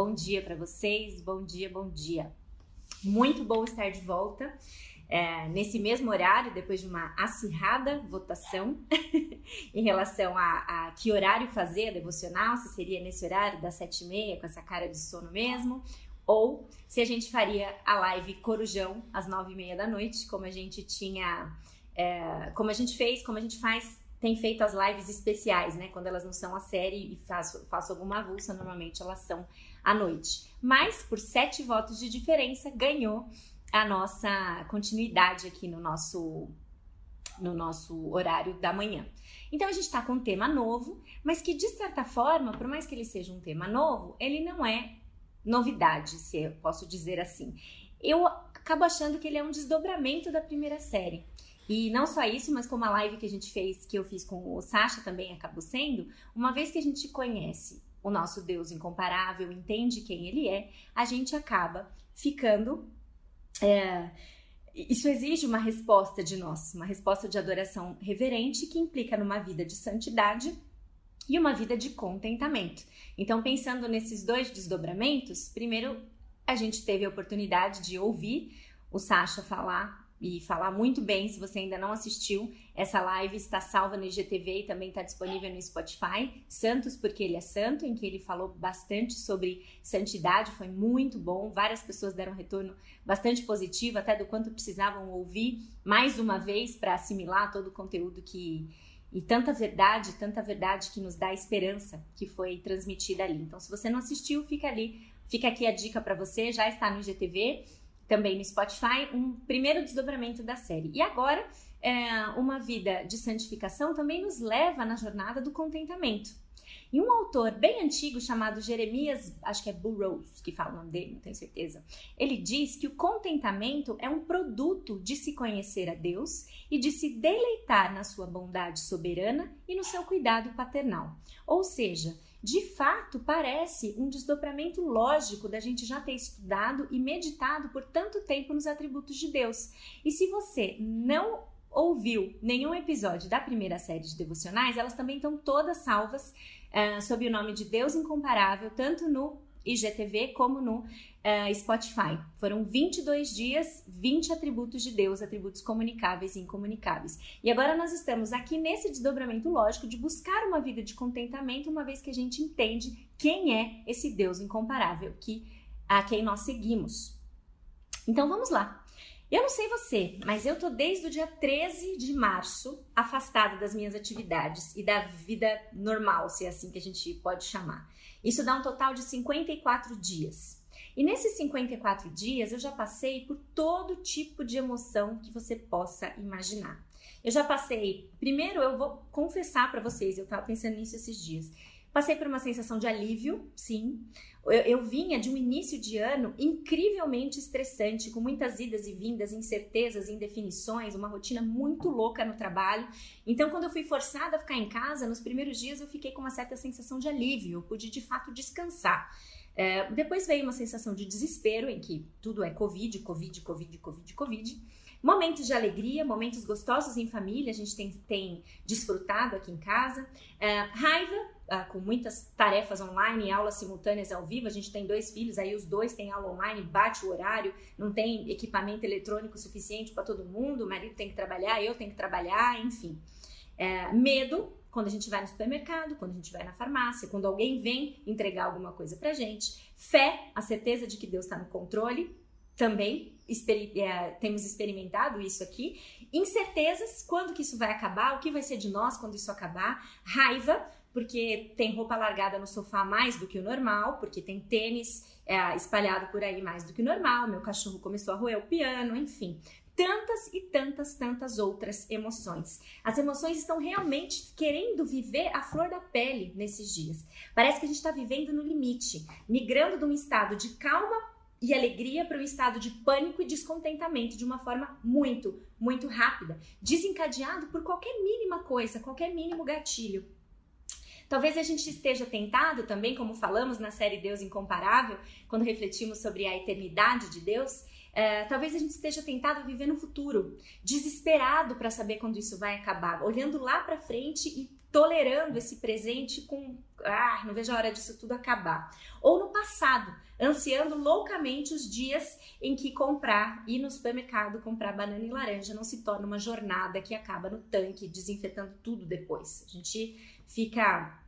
Bom dia para vocês, bom dia, bom dia. Muito bom estar de volta é, nesse mesmo horário, depois de uma acirrada votação em relação a, a, que horário fazer a devocional, se seria nesse horário das sete e meia, com essa cara de sono mesmo, ou se a gente faria a live Corujão às nove e meia da noite, como a gente tinha, é, como a gente fez, como a gente faz tem feito as lives especiais, né? Quando elas não são a série e faço, faço alguma avulsa, normalmente elas são à noite. Mas, por sete votos de diferença, ganhou a nossa continuidade aqui no nosso, no nosso horário da manhã. Então, a gente está com um tema novo, mas que, de certa forma, por mais que ele seja um tema novo, ele não é novidade, se eu posso dizer assim. Eu acabo achando que ele é um desdobramento da primeira série. E não só isso, mas como a live que a gente fez, que eu fiz com o Sasha também acabou sendo, uma vez que a gente conhece o nosso Deus incomparável, entende quem ele é, a gente acaba ficando. É, isso exige uma resposta de nós, uma resposta de adoração reverente que implica numa vida de santidade e uma vida de contentamento. Então, pensando nesses dois desdobramentos, primeiro a gente teve a oportunidade de ouvir o Sasha falar e falar muito bem. Se você ainda não assistiu, essa live está salva no IGTV e também está disponível no Spotify. Santos, porque ele é santo, em que ele falou bastante sobre santidade, foi muito bom. Várias pessoas deram um retorno bastante positivo, até do quanto precisavam ouvir mais uma vez para assimilar todo o conteúdo que. E tanta verdade, tanta verdade que nos dá esperança que foi transmitida ali. Então, se você não assistiu, fica ali, fica aqui a dica para você, já está no IGTV também no Spotify, um primeiro desdobramento da série. E agora, é, uma vida de santificação também nos leva na jornada do contentamento. E um autor bem antigo chamado Jeremias, acho que é Burroughs que fala o nome dele, não tenho certeza, ele diz que o contentamento é um produto de se conhecer a Deus e de se deleitar na sua bondade soberana e no seu cuidado paternal. Ou seja, de fato parece um desdobramento lógico da gente já ter estudado e meditado por tanto tempo nos atributos de Deus. E se você não ouviu nenhum episódio da primeira série de devocionais, elas também estão todas salvas uh, sob o nome de Deus Incomparável, tanto no IGTV como no uh, Spotify. Foram 22 dias, 20 atributos de Deus, atributos comunicáveis e incomunicáveis. E agora nós estamos aqui nesse desdobramento lógico de buscar uma vida de contentamento, uma vez que a gente entende quem é esse Deus incomparável que a quem nós seguimos. Então vamos lá. Eu não sei você, mas eu tô desde o dia 13 de março afastada das minhas atividades e da vida normal, se é assim que a gente pode chamar. Isso dá um total de 54 dias. E nesses 54 dias eu já passei por todo tipo de emoção que você possa imaginar. Eu já passei, primeiro eu vou confessar para vocês, eu tava pensando nisso esses dias. Passei por uma sensação de alívio, sim. Eu, eu, vinha de um início de ano incrivelmente estressante, com muitas idas e vindas, incertezas, indefinições, uma rotina muito louca no trabalho. Então, quando eu fui forçada a ficar em casa, nos primeiros dias eu fiquei com uma certa sensação de alívio, eu pude de fato descansar. É, depois veio uma sensação de desespero, em que tudo é Covid, Covid, Covid, Covid, Covid. Momentos de alegria, momentos gostosos em família, a gente tem, tem desfrutado aqui em casa. É, raiva, ah, com muitas tarefas online, aulas simultâneas ao vivo. A gente tem dois filhos, aí os dois têm aula online, bate o horário, não tem equipamento eletrônico suficiente para todo mundo, o marido tem que trabalhar, eu tenho que trabalhar, enfim. É, medo, quando a gente vai no supermercado, quando a gente vai na farmácia, quando alguém vem entregar alguma coisa pra gente. Fé, a certeza de que Deus está no controle, também é, temos experimentado isso aqui. Incertezas, quando que isso vai acabar, o que vai ser de nós quando isso acabar. Raiva, porque tem roupa largada no sofá mais do que o normal, porque tem tênis é, espalhado por aí mais do que o normal, meu cachorro começou a roer o piano, enfim. Tantas e tantas, tantas outras emoções. As emoções estão realmente querendo viver a flor da pele nesses dias. Parece que a gente está vivendo no limite, migrando de um estado de calma e alegria para um estado de pânico e descontentamento de uma forma muito, muito rápida, desencadeado por qualquer mínima coisa, qualquer mínimo gatilho. Talvez a gente esteja tentado também, como falamos na série Deus Incomparável, quando refletimos sobre a eternidade de Deus, é, talvez a gente esteja tentado a viver no futuro, desesperado para saber quando isso vai acabar, olhando lá para frente e tolerando esse presente com ah, não vejo a hora disso tudo acabar. Ou no passado, ansiando loucamente os dias em que comprar, ir no supermercado comprar banana e laranja não se torna uma jornada que acaba no tanque, desinfetando tudo depois. A gente fica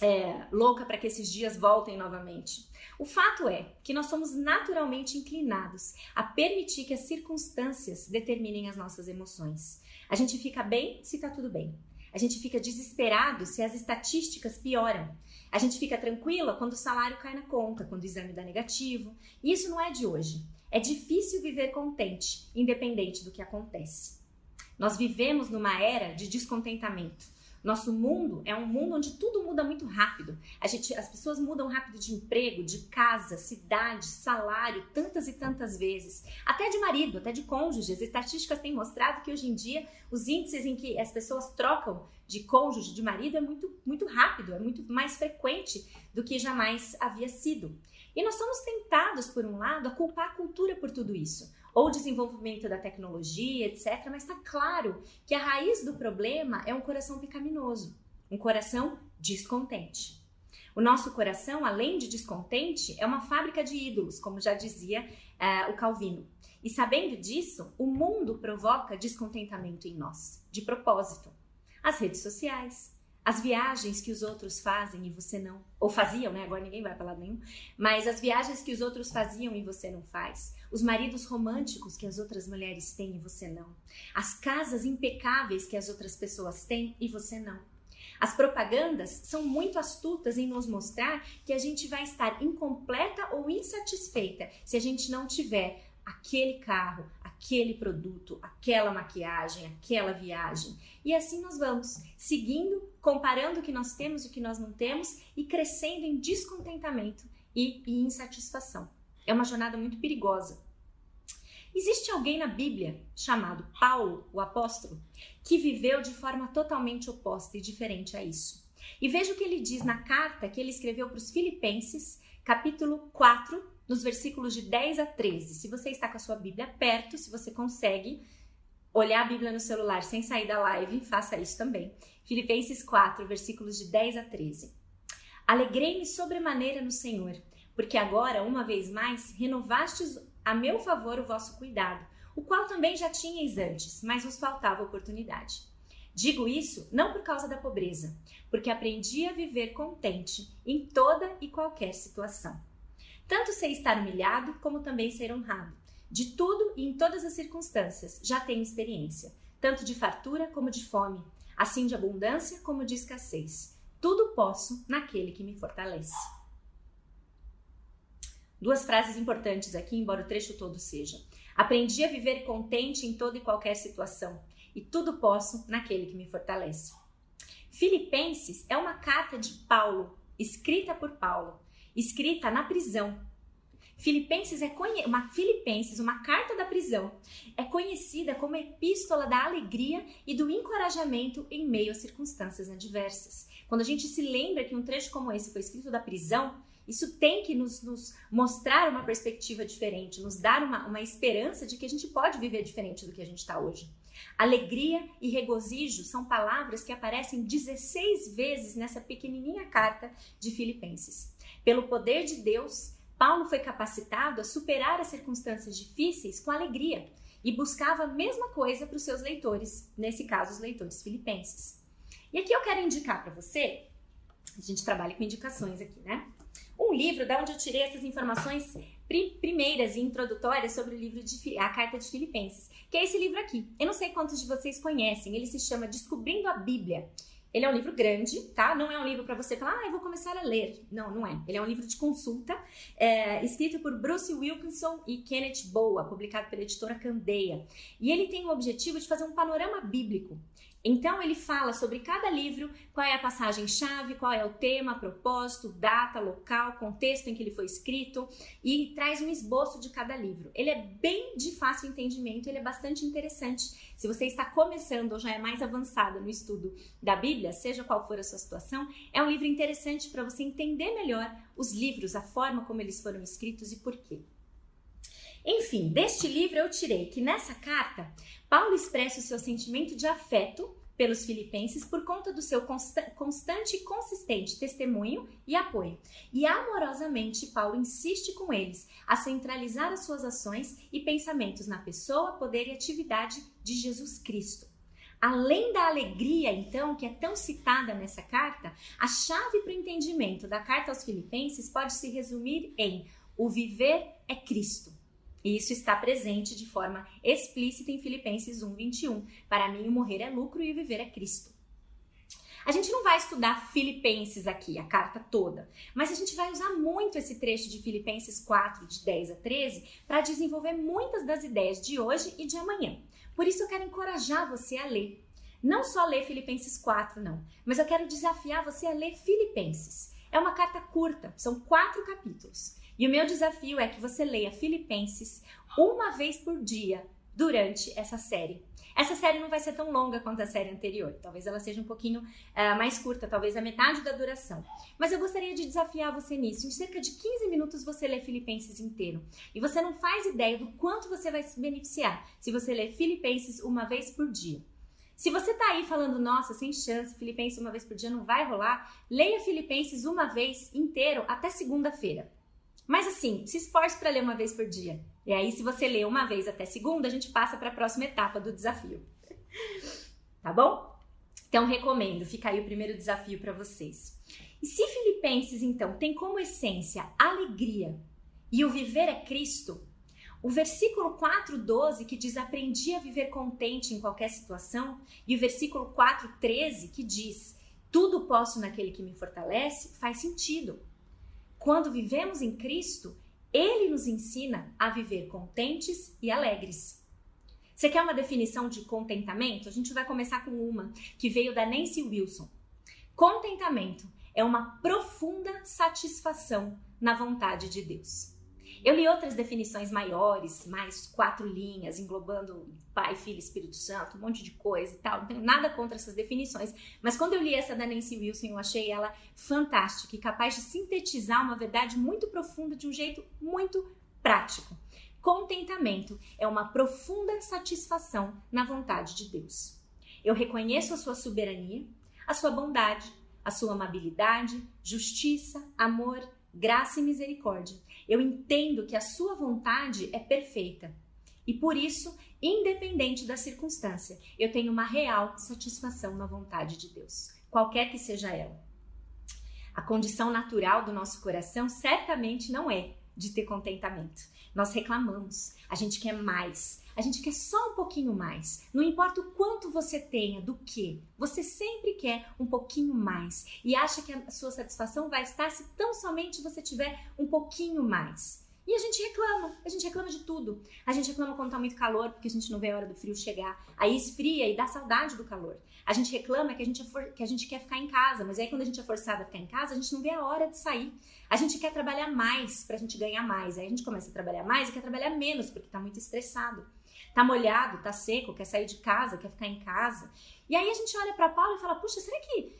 é, louca para que esses dias voltem novamente. O fato é que nós somos naturalmente inclinados a permitir que as circunstâncias determinem as nossas emoções. A gente fica bem se está tudo bem. A gente fica desesperado se as estatísticas pioram. A gente fica tranquila quando o salário cai na conta, quando o exame dá negativo. E isso não é de hoje. É difícil viver contente, independente do que acontece. Nós vivemos numa era de descontentamento. Nosso mundo é um mundo onde tudo muda muito rápido. A gente, as pessoas mudam rápido de emprego, de casa, cidade, salário, tantas e tantas vezes. Até de marido, até de cônjuge. As estatísticas têm mostrado que hoje em dia os índices em que as pessoas trocam de cônjuge, de marido, é muito, muito rápido, é muito mais frequente do que jamais havia sido. E nós somos tentados, por um lado, a culpar a cultura por tudo isso ou desenvolvimento da tecnologia, etc. Mas está claro que a raiz do problema é um coração pecaminoso, um coração descontente. O nosso coração, além de descontente, é uma fábrica de ídolos, como já dizia uh, o Calvino. E sabendo disso, o mundo provoca descontentamento em nós, de propósito. As redes sociais, as viagens que os outros fazem e você não, ou faziam, né? Agora ninguém vai para lado nenhum, mas as viagens que os outros faziam e você não faz, os maridos românticos que as outras mulheres têm e você não, as casas impecáveis que as outras pessoas têm e você não. As propagandas são muito astutas em nos mostrar que a gente vai estar incompleta ou insatisfeita se a gente não tiver aquele carro, aquele produto, aquela maquiagem, aquela viagem. E assim nós vamos, seguindo, comparando o que nós temos e o que nós não temos e crescendo em descontentamento e, e insatisfação. É uma jornada muito perigosa. Existe alguém na Bíblia chamado Paulo, o apóstolo, que viveu de forma totalmente oposta e diferente a isso. E veja o que ele diz na carta que ele escreveu para os Filipenses, capítulo 4, nos versículos de 10 a 13. Se você está com a sua Bíblia perto, se você consegue olhar a Bíblia no celular sem sair da live, faça isso também. Filipenses 4, versículos de 10 a 13. Alegrei-me sobremaneira no Senhor, porque agora, uma vez mais, renovastes a meu favor o vosso cuidado, o qual também já tinhais antes, mas vos faltava oportunidade. Digo isso não por causa da pobreza, porque aprendi a viver contente em toda e qualquer situação tanto sei estar humilhado, como também ser honrado. De tudo e em todas as circunstâncias já tenho experiência, tanto de fartura como de fome, assim de abundância como de escassez. Tudo posso naquele que me fortalece. Duas frases importantes aqui, embora o trecho todo seja. Aprendi a viver contente em toda e qualquer situação, e tudo posso naquele que me fortalece. Filipenses é uma carta de Paulo, escrita por Paulo, escrita na prisão. Filipenses é uma Filipenses, uma carta da prisão, é conhecida como epístola da alegria e do encorajamento em meio às circunstâncias adversas. Quando a gente se lembra que um trecho como esse foi escrito da prisão, isso tem que nos, nos mostrar uma perspectiva diferente, nos dar uma, uma esperança de que a gente pode viver diferente do que a gente está hoje. Alegria e regozijo são palavras que aparecem 16 vezes nessa pequenininha carta de Filipenses. Pelo poder de Deus, Paulo foi capacitado a superar as circunstâncias difíceis com alegria e buscava a mesma coisa para os seus leitores, nesse caso, os leitores filipenses. E aqui eu quero indicar para você, a gente trabalha com indicações aqui, né? Um livro da onde eu tirei essas informações primeiras e introdutórias sobre o livro de a carta de Filipenses, que é esse livro aqui. Eu não sei quantos de vocês conhecem, ele se chama Descobrindo a Bíblia Ele é um livro grande, tá? Não é um livro para você falar, ah, eu vou começar a ler. Não, não é. Ele é um livro de consulta, é, escrito por Bruce Wilkinson e Kenneth Boa, publicado pela editora Candeia. E ele tem o objetivo de fazer um panorama bíblico então ele fala sobre cada livro, qual é a passagem-chave, qual é o tema, propósito, data, local, contexto em que ele foi escrito e traz um esboço de cada livro. Ele é bem de fácil entendimento, ele é bastante interessante. Se você está começando ou já é mais avançado no estudo da Bíblia, seja qual for a sua situação, é um livro interessante para você entender melhor os livros, a forma como eles foram escritos e por quê. Enfim, deste livro eu tirei que nessa carta, Paulo expressa o seu sentimento de afeto pelos filipenses por conta do seu constante e consistente testemunho e apoio. E amorosamente, Paulo insiste com eles a centralizar as suas ações e pensamentos na pessoa, poder e atividade de Jesus Cristo. Além da alegria, então, que é tão citada nessa carta, a chave para o entendimento da carta aos Filipenses pode se resumir em: o viver é Cristo. E isso está presente de forma explícita em Filipenses 1:21. Para mim, o morrer é lucro e o viver é Cristo. A gente não vai estudar Filipenses aqui, a carta toda, mas a gente vai usar muito esse trecho de Filipenses 4, de 10 a 13, para desenvolver muitas das ideias de hoje e de amanhã. Por isso eu quero encorajar você a ler. Não só ler Filipenses 4, não, mas eu quero desafiar você a ler Filipenses. É uma carta curta, são quatro capítulos. E o meu desafio é que você leia Filipenses uma vez por dia durante essa série. Essa série não vai ser tão longa quanto a série anterior, talvez ela seja um pouquinho uh, mais curta, talvez a metade da duração. Mas eu gostaria de desafiar você nisso. Em cerca de 15 minutos você lê Filipenses inteiro. E você não faz ideia do quanto você vai se beneficiar se você ler Filipenses uma vez por dia. Se você tá aí falando, nossa, sem chance, Filipenses uma vez por dia não vai rolar, leia Filipenses uma vez inteiro até segunda-feira. Mas assim, se esforce para ler uma vez por dia. E aí, se você ler uma vez até segunda, a gente passa para a próxima etapa do desafio. Tá bom? Então, recomendo. Fica aí o primeiro desafio para vocês. E se Filipenses, então, tem como essência alegria e o viver é Cristo, o versículo 4:12 que diz aprendi a viver contente em qualquer situação, e o versículo 4:13 que diz tudo posso naquele que me fortalece, faz sentido. Quando vivemos em Cristo, Ele nos ensina a viver contentes e alegres. Você quer uma definição de contentamento? A gente vai começar com uma que veio da Nancy Wilson. Contentamento é uma profunda satisfação na vontade de Deus. Eu li outras definições maiores, mais quatro linhas, englobando Pai, Filho, Espírito Santo, um monte de coisa e tal. Não tenho nada contra essas definições. Mas quando eu li essa da Nancy Wilson, eu achei ela fantástica e capaz de sintetizar uma verdade muito profunda de um jeito muito prático. Contentamento é uma profunda satisfação na vontade de Deus. Eu reconheço a sua soberania, a sua bondade, a sua amabilidade, justiça, amor, graça e misericórdia. Eu entendo que a sua vontade é perfeita. E por isso, independente da circunstância, eu tenho uma real satisfação na vontade de Deus, qualquer que seja ela. A condição natural do nosso coração certamente não é de ter contentamento. Nós reclamamos, a gente quer mais, a gente quer só um pouquinho mais. Não importa o quanto você tenha, do que, você sempre quer um pouquinho mais e acha que a sua satisfação vai estar se tão somente você tiver um pouquinho mais. E a gente reclama, a gente reclama de tudo. A gente reclama quando tá muito calor, porque a gente não vê a hora do frio chegar. Aí esfria e dá saudade do calor. A gente reclama que a gente, é que a gente quer ficar em casa, mas aí quando a gente é forçada a ficar em casa, a gente não vê a hora de sair. A gente quer trabalhar mais pra gente ganhar mais. Aí a gente começa a trabalhar mais e quer trabalhar menos, porque tá muito estressado. Tá molhado, tá seco, quer sair de casa, quer ficar em casa. E aí a gente olha para Paulo e fala: puxa, será que.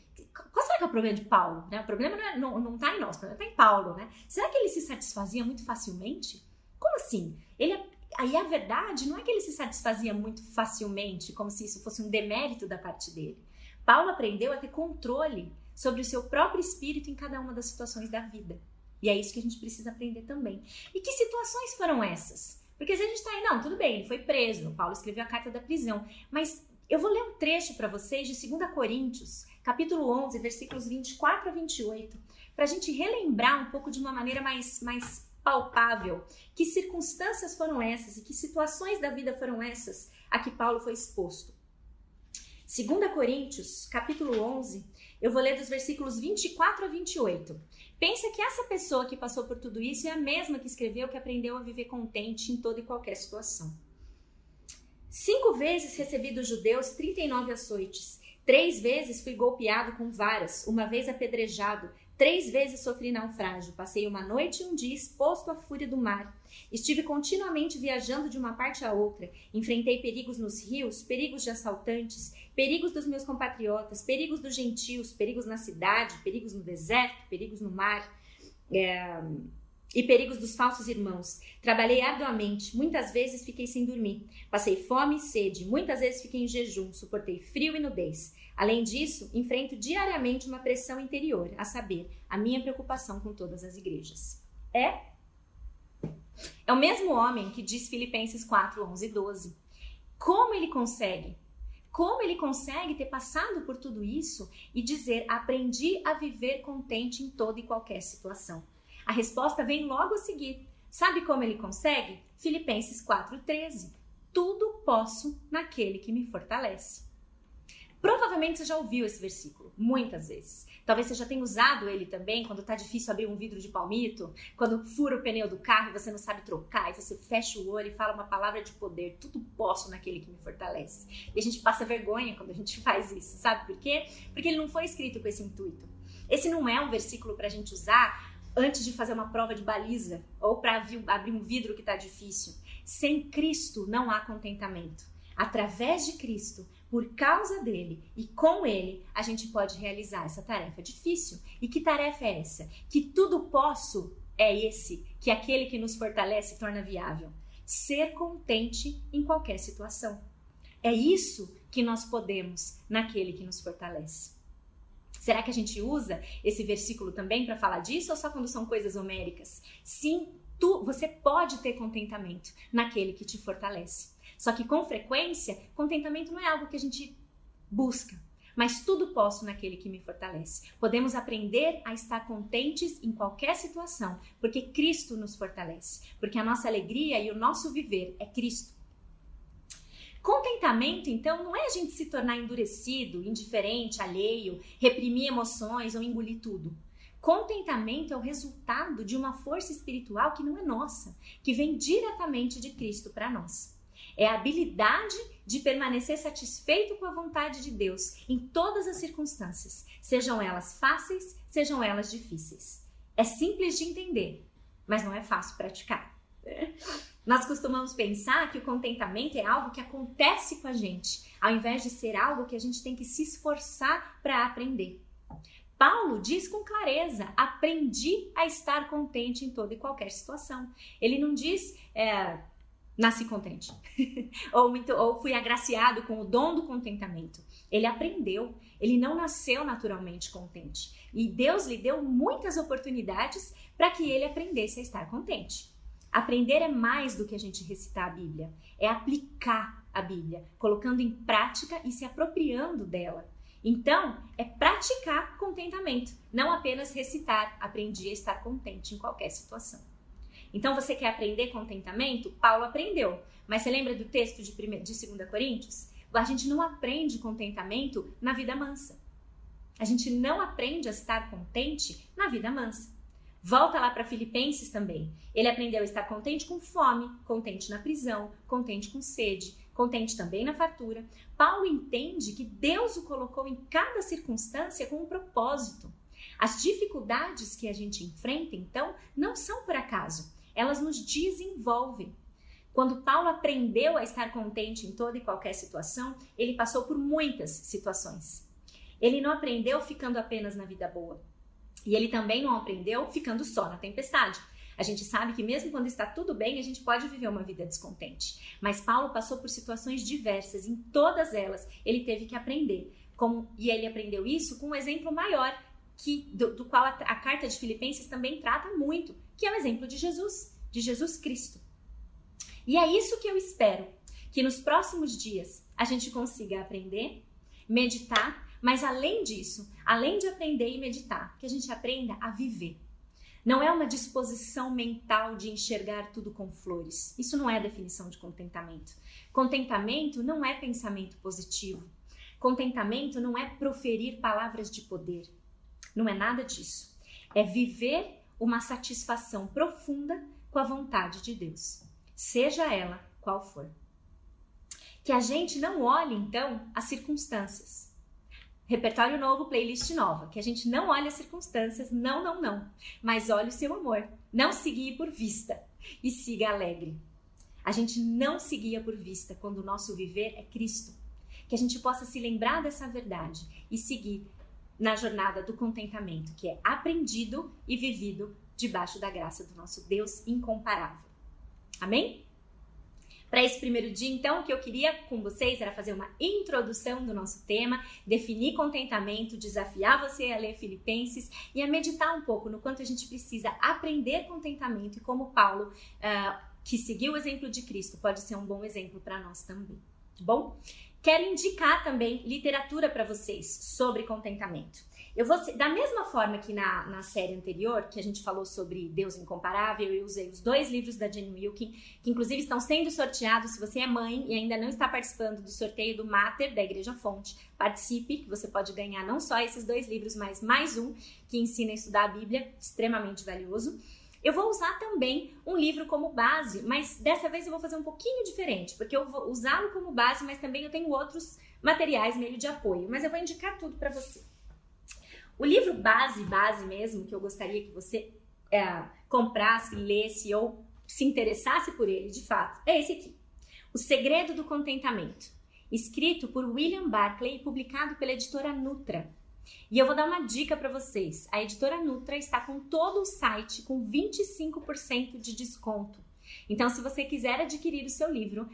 Qual será que é o problema de Paulo? Né? O problema não, é, não, não tá em nós, o problema tá em Paulo, né? Será que ele se satisfazia muito facilmente? Como assim? Ele é, Aí a verdade não é que ele se satisfazia muito facilmente, como se isso fosse um demérito da parte dele. Paulo aprendeu a ter controle sobre o seu próprio espírito em cada uma das situações da vida. E é isso que a gente precisa aprender também. E que situações foram essas? Porque se a gente tá aí, não, tudo bem, ele foi preso, Paulo escreveu a carta da prisão, mas eu vou ler um trecho para vocês de 2 Coríntios, capítulo 11, versículos 24 a 28, para a gente relembrar um pouco de uma maneira mais, mais palpável que circunstâncias foram essas e que situações da vida foram essas a que Paulo foi exposto. 2 Coríntios, capítulo 11, eu vou ler dos versículos 24 a 28. Pensa que essa pessoa que passou por tudo isso é a mesma que escreveu que aprendeu a viver contente em toda e qualquer situação. Cinco vezes recebi dos judeus 39 açoites. Três vezes fui golpeado com varas, uma vez apedrejado, Três vezes sofri naufrágio, passei uma noite e um dia exposto à fúria do mar. Estive continuamente viajando de uma parte a outra. Enfrentei perigos nos rios, perigos de assaltantes, perigos dos meus compatriotas, perigos dos gentios, perigos na cidade, perigos no deserto, perigos no mar. É e perigos dos falsos irmãos. Trabalhei arduamente, muitas vezes fiquei sem dormir. Passei fome e sede, muitas vezes fiquei em jejum, suportei frio e nudez. Além disso, enfrento diariamente uma pressão interior, a saber, a minha preocupação com todas as igrejas. É? É o mesmo homem que diz Filipenses 4, 11 e 12. Como ele consegue? Como ele consegue ter passado por tudo isso e dizer: aprendi a viver contente em toda e qualquer situação? A resposta vem logo a seguir. Sabe como ele consegue? Filipenses 4,13. Tudo posso naquele que me fortalece. Provavelmente você já ouviu esse versículo muitas vezes. Talvez você já tenha usado ele também quando tá difícil abrir um vidro de palmito, quando fura o pneu do carro e você não sabe trocar, e você fecha o olho e fala uma palavra de poder: tudo posso naquele que me fortalece. E a gente passa vergonha quando a gente faz isso, sabe por quê? Porque ele não foi escrito com esse intuito. Esse não é um versículo para a gente usar antes de fazer uma prova de baliza ou para abrir um vidro que está difícil. Sem Cristo não há contentamento. Através de Cristo, por causa dele e com ele, a gente pode realizar essa tarefa difícil. E que tarefa é essa? Que tudo posso é esse, que aquele que nos fortalece torna viável. Ser contente em qualquer situação. É isso que nós podemos naquele que nos fortalece. Será que a gente usa esse versículo também para falar disso ou só quando são coisas homéricas? Sim, tu, você pode ter contentamento naquele que te fortalece. Só que com frequência, contentamento não é algo que a gente busca, mas tudo posso naquele que me fortalece. Podemos aprender a estar contentes em qualquer situação, porque Cristo nos fortalece, porque a nossa alegria e o nosso viver é Cristo. Contentamento, então, não é a gente se tornar endurecido, indiferente, alheio, reprimir emoções ou engolir tudo. Contentamento é o resultado de uma força espiritual que não é nossa, que vem diretamente de Cristo para nós. É a habilidade de permanecer satisfeito com a vontade de Deus em todas as circunstâncias, sejam elas fáceis, sejam elas difíceis. É simples de entender, mas não é fácil praticar. Nós costumamos pensar que o contentamento é algo que acontece com a gente, ao invés de ser algo que a gente tem que se esforçar para aprender. Paulo diz com clareza: aprendi a estar contente em toda e qualquer situação. Ele não diz é, nasci contente ou, muito, ou fui agraciado com o dom do contentamento. Ele aprendeu, ele não nasceu naturalmente contente. E Deus lhe deu muitas oportunidades para que ele aprendesse a estar contente. Aprender é mais do que a gente recitar a Bíblia, é aplicar a Bíblia, colocando em prática e se apropriando dela. Então, é praticar contentamento, não apenas recitar, aprendi a estar contente em qualquer situação. Então, você quer aprender contentamento? Paulo aprendeu. Mas você lembra do texto de, 2 Coríntios? A gente não aprende contentamento na vida mansa. A gente não aprende a estar contente na vida mansa. Volta lá para Filipenses também. Ele aprendeu a estar contente com fome, contente na prisão, contente com sede, contente também na fartura. Paulo entende que Deus o colocou em cada circunstância com um propósito. As dificuldades que a gente enfrenta, então, não são por acaso, elas nos desenvolvem. Quando Paulo aprendeu a estar contente em toda e qualquer situação, ele passou por muitas situações. Ele não aprendeu ficando apenas na vida boa. E ele também não aprendeu ficando só na tempestade. A gente sabe que mesmo quando está tudo bem, a gente pode viver uma vida descontente. Mas Paulo passou por situações diversas, em todas elas ele teve que aprender. Como, e ele aprendeu isso com um exemplo maior, que do, do qual a, a carta de Filipenses também trata muito, que é o exemplo de Jesus, de Jesus Cristo. E é isso que eu espero, que nos próximos dias a gente consiga aprender, meditar mas além disso, além de aprender e meditar, que a gente aprenda a viver. Não é uma disposição mental de enxergar tudo com flores. Isso não é definição de contentamento. Contentamento não é pensamento positivo. Contentamento não é proferir palavras de poder. Não é nada disso. É viver uma satisfação profunda com a vontade de Deus, seja ela qual for. Que a gente não olhe então as circunstâncias. Repertório novo, playlist nova. Que a gente não olhe as circunstâncias, não, não, não. Mas olhe o seu amor. Não seguir por vista e siga alegre. A gente não seguia por vista quando o nosso viver é Cristo. Que a gente possa se lembrar dessa verdade e seguir na jornada do contentamento, que é aprendido e vivido debaixo da graça do nosso Deus incomparável. Amém? Para esse primeiro dia, então, o que eu queria com vocês era fazer uma introdução do nosso tema, definir contentamento, desafiar você a ler Filipenses e a meditar um pouco no quanto a gente precisa aprender contentamento e como Paulo, uh, que seguiu o exemplo de Cristo, pode ser um bom exemplo para nós também. Tá bom? Quero indicar também literatura para vocês sobre contentamento. Eu vou, da mesma forma que na, na série anterior, que a gente falou sobre Deus Incomparável, eu usei os dois livros da Jane Wilkin, que inclusive estão sendo sorteados. Se você é mãe e ainda não está participando do sorteio do Mater da Igreja Fonte, participe, que você pode ganhar não só esses dois livros, mas mais um que ensina a estudar a Bíblia, extremamente valioso. Eu vou usar também um livro como base, mas dessa vez eu vou fazer um pouquinho diferente, porque eu vou usá-lo como base, mas também eu tenho outros materiais meio de apoio, mas eu vou indicar tudo para você. O livro base, base mesmo, que eu gostaria que você é, comprasse, lesse ou se interessasse por ele, de fato, é esse aqui. O Segredo do Contentamento, escrito por William Barclay e publicado pela editora Nutra. E eu vou dar uma dica para vocês. A editora Nutra está com todo o site com 25% de desconto. Então, se você quiser adquirir o seu livro,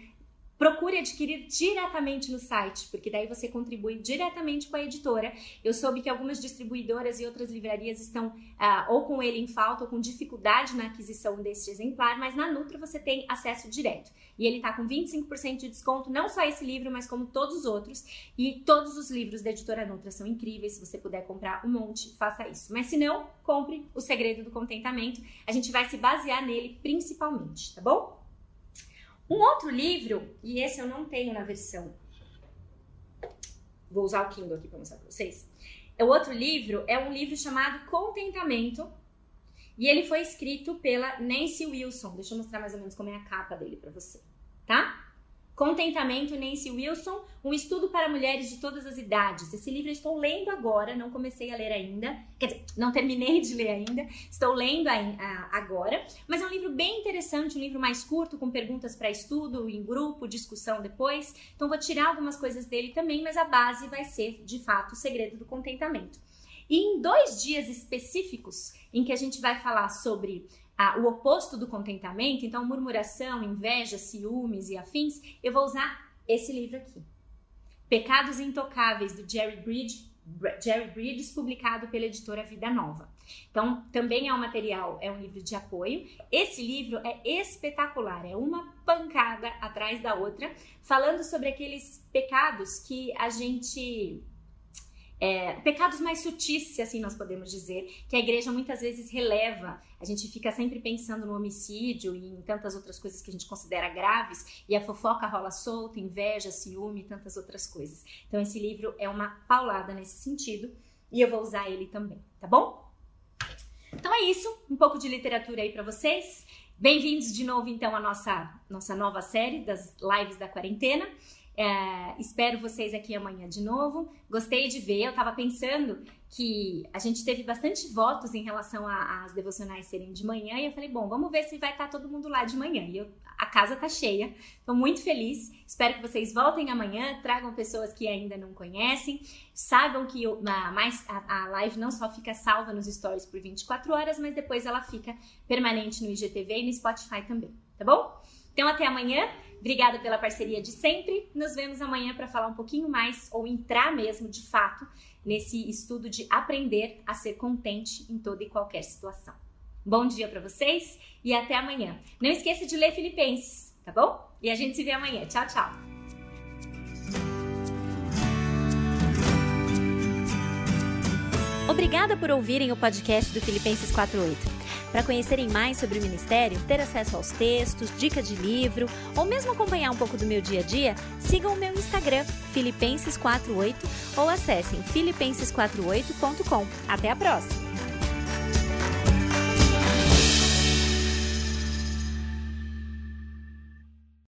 procure adquirir diretamente no site, porque daí você contribui diretamente com a editora. Eu soube que algumas distribuidoras e outras livrarias estão uh, ou com ele em falta ou com dificuldade na aquisição deste exemplar, mas na Nutra você tem acesso direto. E ele está com 25% de desconto, não só esse livro, mas como todos os outros. E todos os livros da editora Nutra são incríveis. Se você puder comprar um monte, faça isso. Mas se não, compre O Segredo do Contentamento. A gente vai se basear nele principalmente, tá bom? Um outro livro, e esse eu não tenho na versão. Vou usar o Kindle aqui para mostrar para vocês. O outro livro é um livro chamado Contentamento. E ele foi escrito pela Nancy Wilson. Deixa eu mostrar mais ou menos como é a capa dele para você, tá? Contentamento, Nancy Wilson, um estudo para mulheres de todas as idades. Esse livro eu estou lendo agora, não comecei a ler ainda, quer dizer, não terminei de ler ainda, estou lendo agora, mas é um livro bem interessante, um livro mais curto, com perguntas para estudo, em grupo, discussão depois. Então vou tirar algumas coisas dele também, mas a base vai ser, de fato, o segredo do contentamento. E em dois dias específicos, em que a gente vai falar sobre o oposto do contentamento, então murmuração, inveja, ciúmes e afins, eu vou usar esse livro aqui. Pecados Intocáveis, do Jerry Bridge, Jerry Bridges, publicado pela editora Vida Nova. Então, também é um material, é um livro de apoio. Esse livro é espetacular, é uma pancada atrás da outra, falando sobre aqueles pecados que a gente é, pecados mais sutis, se assim nós podemos dizer, que a igreja muitas vezes releva. A gente fica sempre pensando no homicídio e em tantas outras coisas que a gente considera graves, e a fofoca rola solta, inveja, ciúme e tantas outras coisas. Então, esse livro é uma paulada nesse sentido e eu vou usar ele também, tá bom? Então é isso, um pouco de literatura aí para vocês. Bem-vindos de novo então à nossa nossa nova série das lives da quarentena. É, espero vocês aqui amanhã de novo. Gostei de ver, eu estava pensando que a gente teve bastante votos em relação às devocionais serem de manhã e eu falei, bom, vamos ver se vai estar tá todo mundo lá de manhã. E eu, a casa tá cheia, estou muito feliz. Espero que vocês voltem amanhã, tragam pessoas que ainda não conhecem, saibam que eu, a, a live não só fica salva nos stories por 24 horas, mas depois ela fica permanente no IGTV e no Spotify também, tá bom? Então até amanhã. Obrigada pela parceria de sempre. Nos vemos amanhã para falar um pouquinho mais ou entrar mesmo de fato nesse estudo de aprender a ser contente em toda e qualquer situação. Bom dia para vocês e até amanhã. Não esqueça de ler Filipenses, tá bom? E a gente se vê amanhã. Tchau, tchau. Obrigada por ouvirem o podcast do Filipenses 48. Para conhecerem mais sobre o ministério, ter acesso aos textos, dicas de livro ou mesmo acompanhar um pouco do meu dia a dia, sigam o meu Instagram, Filipenses48, ou acessem filipenses48.com. Até a próxima!